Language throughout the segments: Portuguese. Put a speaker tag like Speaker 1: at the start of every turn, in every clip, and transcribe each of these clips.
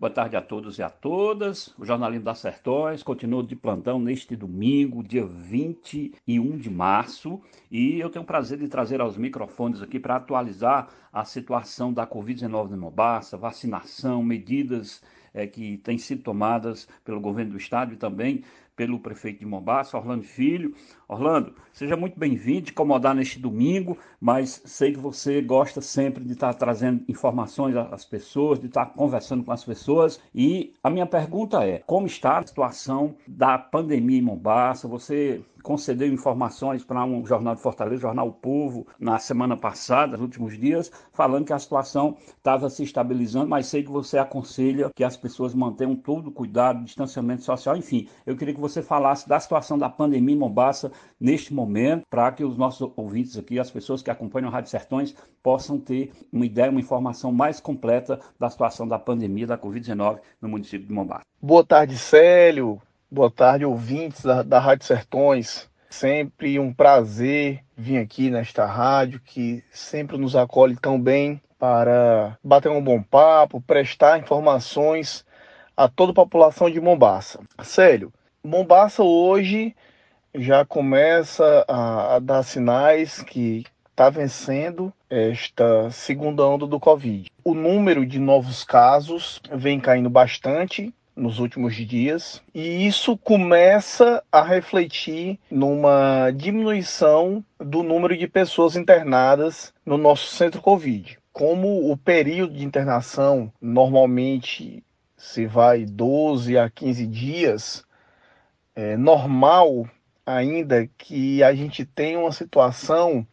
Speaker 1: Boa tarde a todos e a todas. O Jornalismo das Sertões continua de plantão neste domingo, dia 21 de março, e eu tenho o prazer de trazer aos microfones aqui para atualizar a situação da Covid-19 no Mobaça, vacinação, medidas é, que têm sido tomadas pelo governo do estado e também pelo prefeito de Mombasa, Orlando Filho. Orlando, seja muito bem-vindo, incomodar neste domingo, mas sei que você gosta sempre de estar trazendo informações às pessoas, de estar conversando com as pessoas. E a minha pergunta é: como está a situação da pandemia em Mombasa? Você concedeu informações para um jornal de Fortaleza, jornal o Povo, na semana passada, nos últimos dias, falando que a situação estava se estabilizando, mas sei que você aconselha que as pessoas mantenham todo o cuidado, distanciamento social, enfim. Eu queria que você falasse da situação da pandemia em Mombasa neste momento, para que os nossos ouvintes aqui, as pessoas que acompanham a Rádio Sertões, possam ter uma ideia, uma informação mais completa da situação da pandemia da Covid-19 no município de Mombasa.
Speaker 2: Boa tarde, Célio. Boa tarde, ouvintes da, da Rádio Sertões. Sempre um prazer vir aqui nesta rádio que sempre nos acolhe tão bem para bater um bom papo, prestar informações a toda a população de Mombaça. Sério, Mombaça hoje já começa a, a dar sinais que está vencendo esta segunda onda do Covid. O número de novos casos vem caindo bastante nos últimos dias, e isso começa a refletir numa diminuição do número de pessoas internadas no nosso centro Covid. Como o período de internação normalmente se vai 12 a 15 dias, é normal ainda que a gente tenha uma situação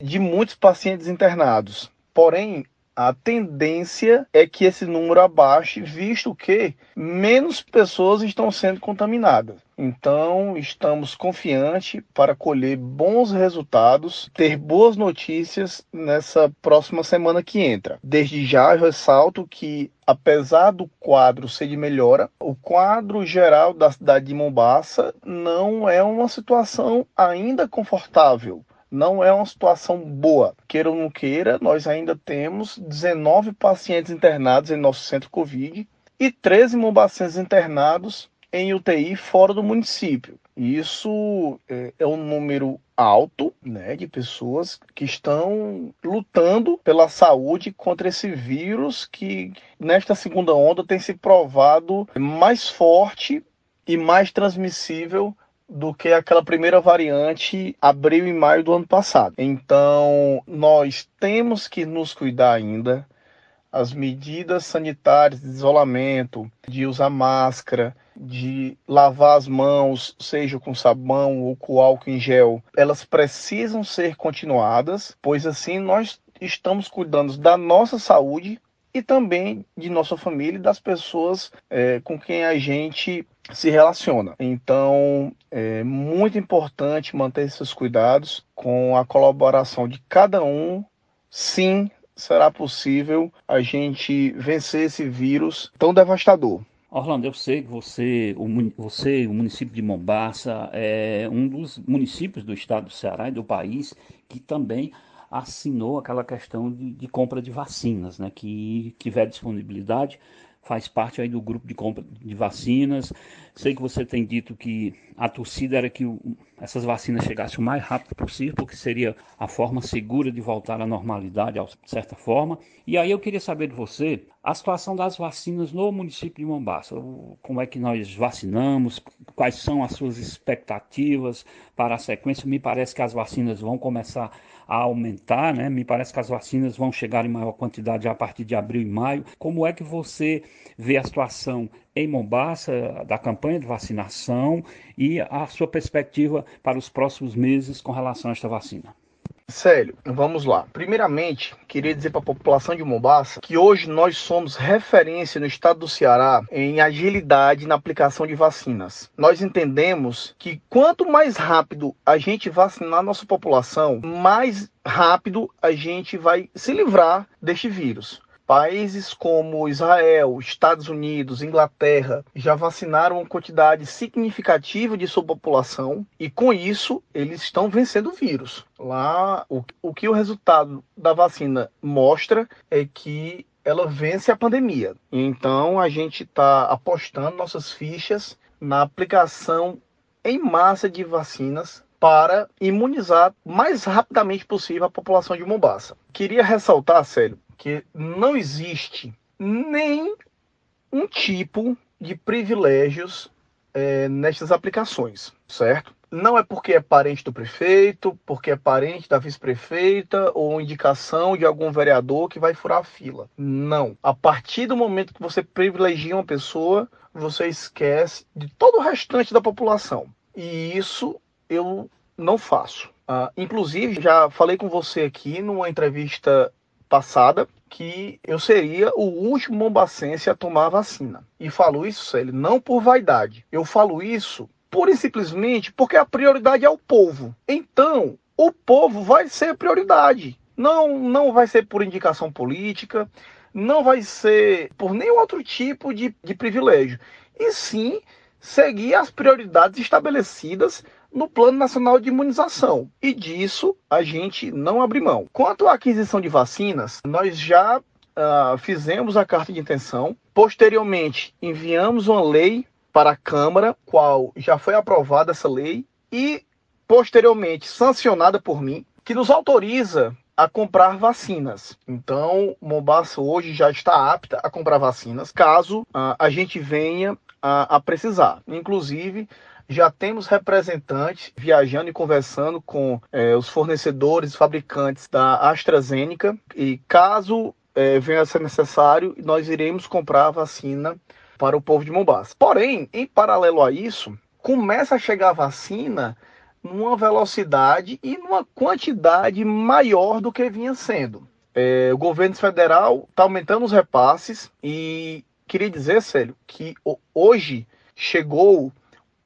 Speaker 2: de muitos pacientes internados. Porém, a tendência é que esse número abaixe, visto que menos pessoas estão sendo contaminadas. Então, estamos confiantes para colher bons resultados, ter boas notícias nessa próxima semana que entra. Desde já, eu ressalto que, apesar do quadro ser de melhora, o quadro geral da cidade de Mombasa não é uma situação ainda confortável não é uma situação boa. Queira ou não queira, nós ainda temos 19 pacientes internados em nosso centro Covid e 13 mombacenses internados em UTI fora do município. Isso é, é um número alto né, de pessoas que estão lutando pela saúde contra esse vírus que, nesta segunda onda, tem se provado mais forte e mais transmissível do que aquela primeira variante abril e maio do ano passado. Então, nós temos que nos cuidar ainda. As medidas sanitárias de isolamento, de usar máscara, de lavar as mãos, seja com sabão ou com álcool em gel, elas precisam ser continuadas, pois assim nós estamos cuidando da nossa saúde e também de nossa família e das pessoas é, com quem a gente se relaciona. Então, é muito importante manter esses cuidados com a colaboração de cada um. Sim, será possível a gente vencer esse vírus tão devastador.
Speaker 1: Orlando, eu sei que você, o, você, o município de Mombaça, é um dos municípios do estado do Ceará e do país que também assinou aquela questão de, de compra de vacinas, né? Que tiver disponibilidade, faz parte aí do grupo de compra de vacinas. Sei que você tem dito que a torcida era que o, essas vacinas chegassem o mais rápido possível, porque seria a forma segura de voltar à normalidade, de certa forma. E aí eu queria saber de você a situação das vacinas no município de Mombasa. Como é que nós vacinamos? Quais são as suas expectativas para a sequência? Me parece que as vacinas vão começar a aumentar, né? Me parece que as vacinas vão chegar em maior quantidade a partir de abril e maio. Como é que você vê a situação em Mombasa da campanha de vacinação e a sua perspectiva para os próximos meses com relação a esta vacina?
Speaker 2: Célio, vamos lá. Primeiramente, queria dizer para a população de Mombasa que hoje nós somos referência no estado do Ceará em agilidade na aplicação de vacinas. Nós entendemos que quanto mais rápido a gente vacinar nossa população, mais rápido a gente vai se livrar deste vírus. Países como Israel, Estados Unidos, Inglaterra já vacinaram uma quantidade significativa de sua população e com isso eles estão vencendo o vírus. Lá, o, o que o resultado da vacina mostra é que ela vence a pandemia. Então a gente está apostando nossas fichas na aplicação em massa de vacinas para imunizar mais rapidamente possível a população de Mombasa. Queria ressaltar, sério, que não existe nem um tipo de privilégios é, nestas aplicações, certo? Não é porque é parente do prefeito, porque é parente da vice-prefeita ou indicação de algum vereador que vai furar a fila. Não. A partir do momento que você privilegia uma pessoa, você esquece de todo o restante da população. E isso eu não faço. Uh, inclusive, já falei com você aqui numa entrevista passada que eu seria o último mombacense a tomar a vacina. E falo isso, Célio, não por vaidade. Eu falo isso pura e simplesmente porque a prioridade é o povo. Então, o povo vai ser prioridade. Não, não vai ser por indicação política, não vai ser por nenhum outro tipo de, de privilégio. E sim seguir as prioridades estabelecidas no Plano Nacional de Imunização. E disso a gente não abre mão. Quanto à aquisição de vacinas, nós já uh, fizemos a carta de intenção. Posteriormente, enviamos uma lei para a Câmara, qual já foi aprovada essa lei, e posteriormente sancionada por mim, que nos autoriza a comprar vacinas. Então, Mombasa hoje já está apta a comprar vacinas, caso uh, a gente venha a, a precisar. Inclusive, já temos representantes viajando e conversando com é, os fornecedores, fabricantes da AstraZeneca e caso é, venha a ser necessário, nós iremos comprar a vacina para o povo de Mombasa. Porém, em paralelo a isso, começa a chegar a vacina numa velocidade e numa quantidade maior do que vinha sendo. É, o governo federal está aumentando os repasses e queria dizer, Célio, que hoje chegou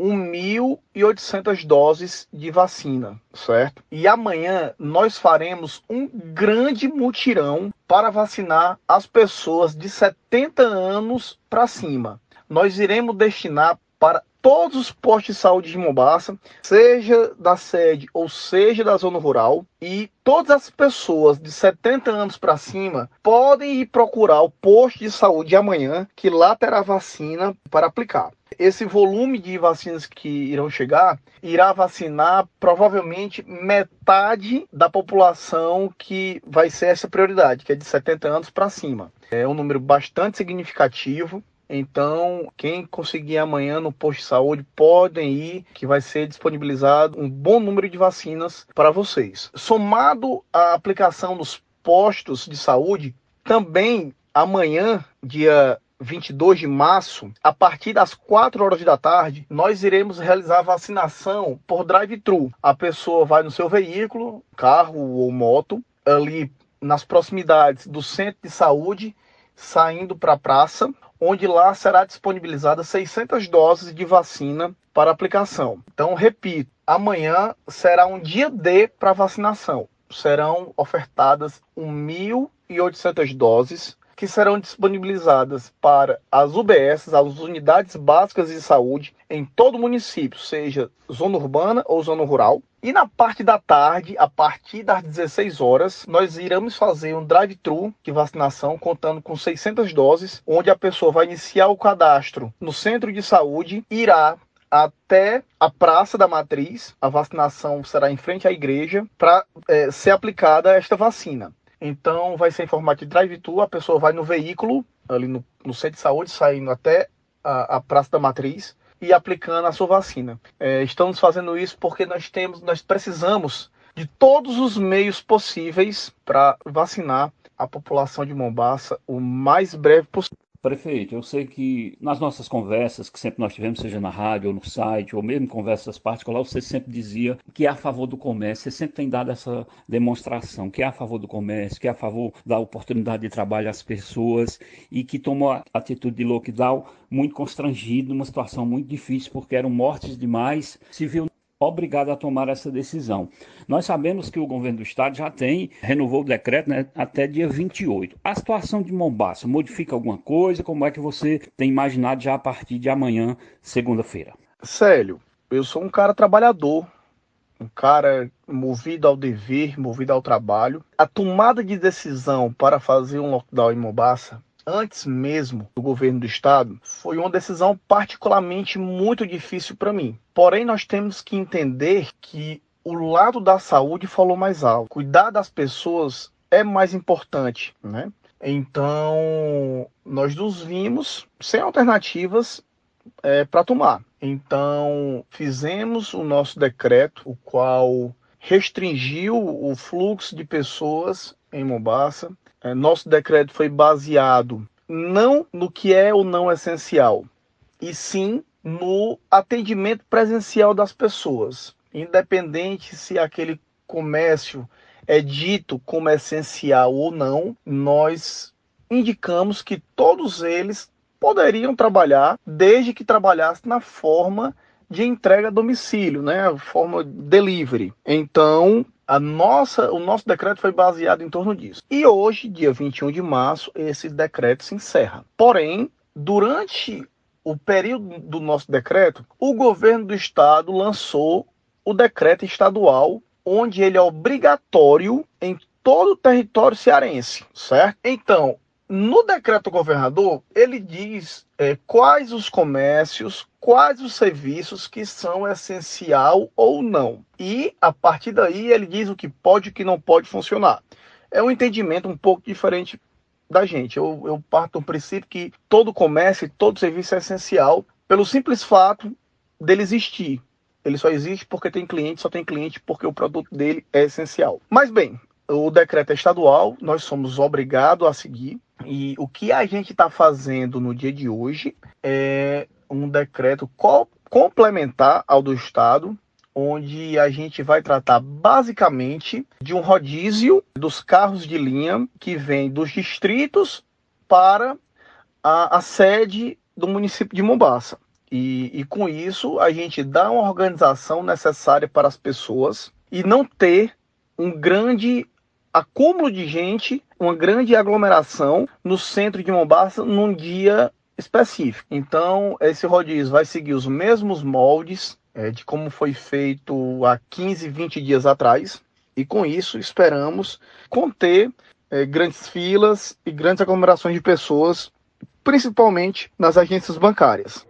Speaker 2: 1.800 doses de vacina, certo? E amanhã nós faremos um grande mutirão para vacinar as pessoas de 70 anos para cima. Nós iremos destinar para todos os postos de saúde de Mombasa, seja da sede ou seja da zona rural, e todas as pessoas de 70 anos para cima podem ir procurar o posto de saúde amanhã, que lá terá vacina para aplicar. Esse volume de vacinas que irão chegar irá vacinar provavelmente metade da população que vai ser essa prioridade, que é de 70 anos para cima. É um número bastante significativo então, quem conseguir amanhã no posto de saúde podem ir, que vai ser disponibilizado um bom número de vacinas para vocês. Somado à aplicação nos postos de saúde, também amanhã, dia 22 de março, a partir das 4 horas da tarde, nós iremos realizar a vacinação por drive-thru. A pessoa vai no seu veículo, carro ou moto, ali nas proximidades do centro de saúde, saindo para a praça, onde lá será disponibilizada 600 doses de vacina para aplicação. Então, repito, amanhã será um dia D para vacinação. Serão ofertadas 1.800 doses que serão disponibilizadas para as UBS, as unidades básicas de saúde, em todo o município, seja zona urbana ou zona rural. E na parte da tarde, a partir das 16 horas, nós iremos fazer um drive-thru de vacinação contando com 600 doses, onde a pessoa vai iniciar o cadastro no centro de saúde, irá até a Praça da Matriz. A vacinação será em frente à igreja para é, ser aplicada esta vacina. Então vai ser em formato de drive-thru, a pessoa vai no veículo, ali no, no centro de saúde, saindo até a, a Praça da Matriz e aplicando a sua vacina. É, estamos fazendo isso porque nós temos, nós precisamos de todos os meios possíveis para vacinar a população de Mombasa o mais breve possível.
Speaker 1: Prefeito, eu sei que nas nossas conversas, que sempre nós tivemos, seja na rádio ou no site, ou mesmo conversas particulares, você sempre dizia que é a favor do comércio, você sempre tem dado essa demonstração, que é a favor do comércio, que é a favor da oportunidade de trabalho às pessoas e que tomou a atitude de lockdown muito constrangido, numa situação muito difícil, porque eram mortes demais, se viu obrigado a tomar essa decisão. Nós sabemos que o governo do estado já tem, renovou o decreto né, até dia 28. A situação de Mombasa modifica alguma coisa? Como é que você tem imaginado já a partir de amanhã, segunda-feira?
Speaker 2: Célio, eu sou um cara trabalhador, um cara movido ao dever, movido ao trabalho. A tomada de decisão para fazer um lockdown em Mombasa, antes mesmo do governo do estado, foi uma decisão particularmente muito difícil para mim. Porém, nós temos que entender que o lado da saúde falou mais alto. Cuidar das pessoas é mais importante, né? Então, nós nos vimos sem alternativas é, para tomar. Então, fizemos o nosso decreto, o qual restringiu o fluxo de pessoas em Mombasa. É, nosso decreto foi baseado não no que é ou não essencial, e sim no atendimento presencial das pessoas, independente se aquele comércio é dito como essencial ou não, nós indicamos que todos eles poderiam trabalhar desde que trabalhasse na forma de entrega a domicílio, né? A forma delivery. Então, a nossa, o nosso decreto foi baseado em torno disso. E hoje, dia 21 de março, esse decreto se encerra. Porém, durante o período do nosso decreto, o governo do estado lançou o decreto estadual, onde ele é obrigatório em todo o território cearense, certo? Então, no decreto governador, ele diz é, quais os comércios, quais os serviços que são essencial ou não. E a partir daí ele diz o que pode e o que não pode funcionar. É um entendimento um pouco diferente da gente. Eu, eu parto do princípio que todo comércio e todo serviço é essencial pelo simples fato dele existir. Ele só existe porque tem cliente, só tem cliente porque o produto dele é essencial. Mas bem, o decreto é estadual, nós somos obrigados a seguir. E o que a gente está fazendo no dia de hoje é um decreto co complementar ao do Estado, onde a gente vai tratar basicamente de um rodízio dos carros de linha que vem dos distritos para a, a sede do município de Mombasa. E, e com isso a gente dá uma organização necessária para as pessoas e não ter um grande acúmulo de gente, uma grande aglomeração no centro de Mombasa num dia específico. Então, esse rodízio vai seguir os mesmos moldes é, de como foi feito há 15, 20 dias atrás. E com isso, esperamos conter é, grandes filas e grandes aglomerações de pessoas, principalmente nas agências bancárias.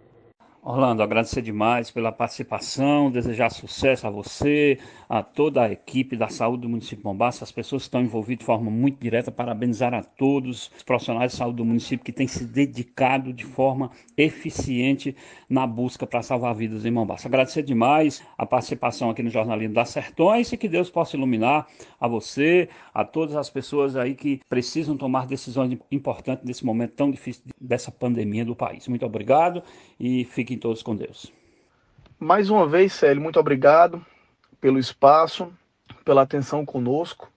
Speaker 1: Orlando, agradecer demais pela participação, desejar sucesso a você, a toda a equipe da saúde do município de Mombasa, as pessoas que estão envolvidas de forma muito direta, parabenizar a todos os profissionais de saúde do município que têm se dedicado de forma eficiente na busca para salvar vidas em Mombasa. Agradecer demais a participação aqui no Jornalismo das Sertões e que Deus possa iluminar a você, a todas as pessoas aí que precisam tomar decisões importantes nesse momento tão difícil dessa pandemia do país. Muito obrigado e fiquem todos com Deus.
Speaker 2: Mais uma vez, Célio, muito obrigado pelo espaço, pela atenção conosco.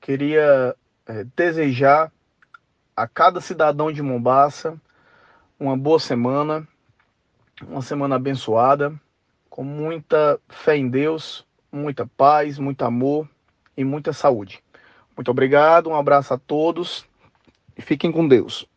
Speaker 2: Queria é, desejar a cada cidadão de Mombasa uma boa semana, uma semana abençoada, com muita fé em Deus, muita paz, muito amor e muita saúde. Muito obrigado, um abraço a todos e fiquem com Deus.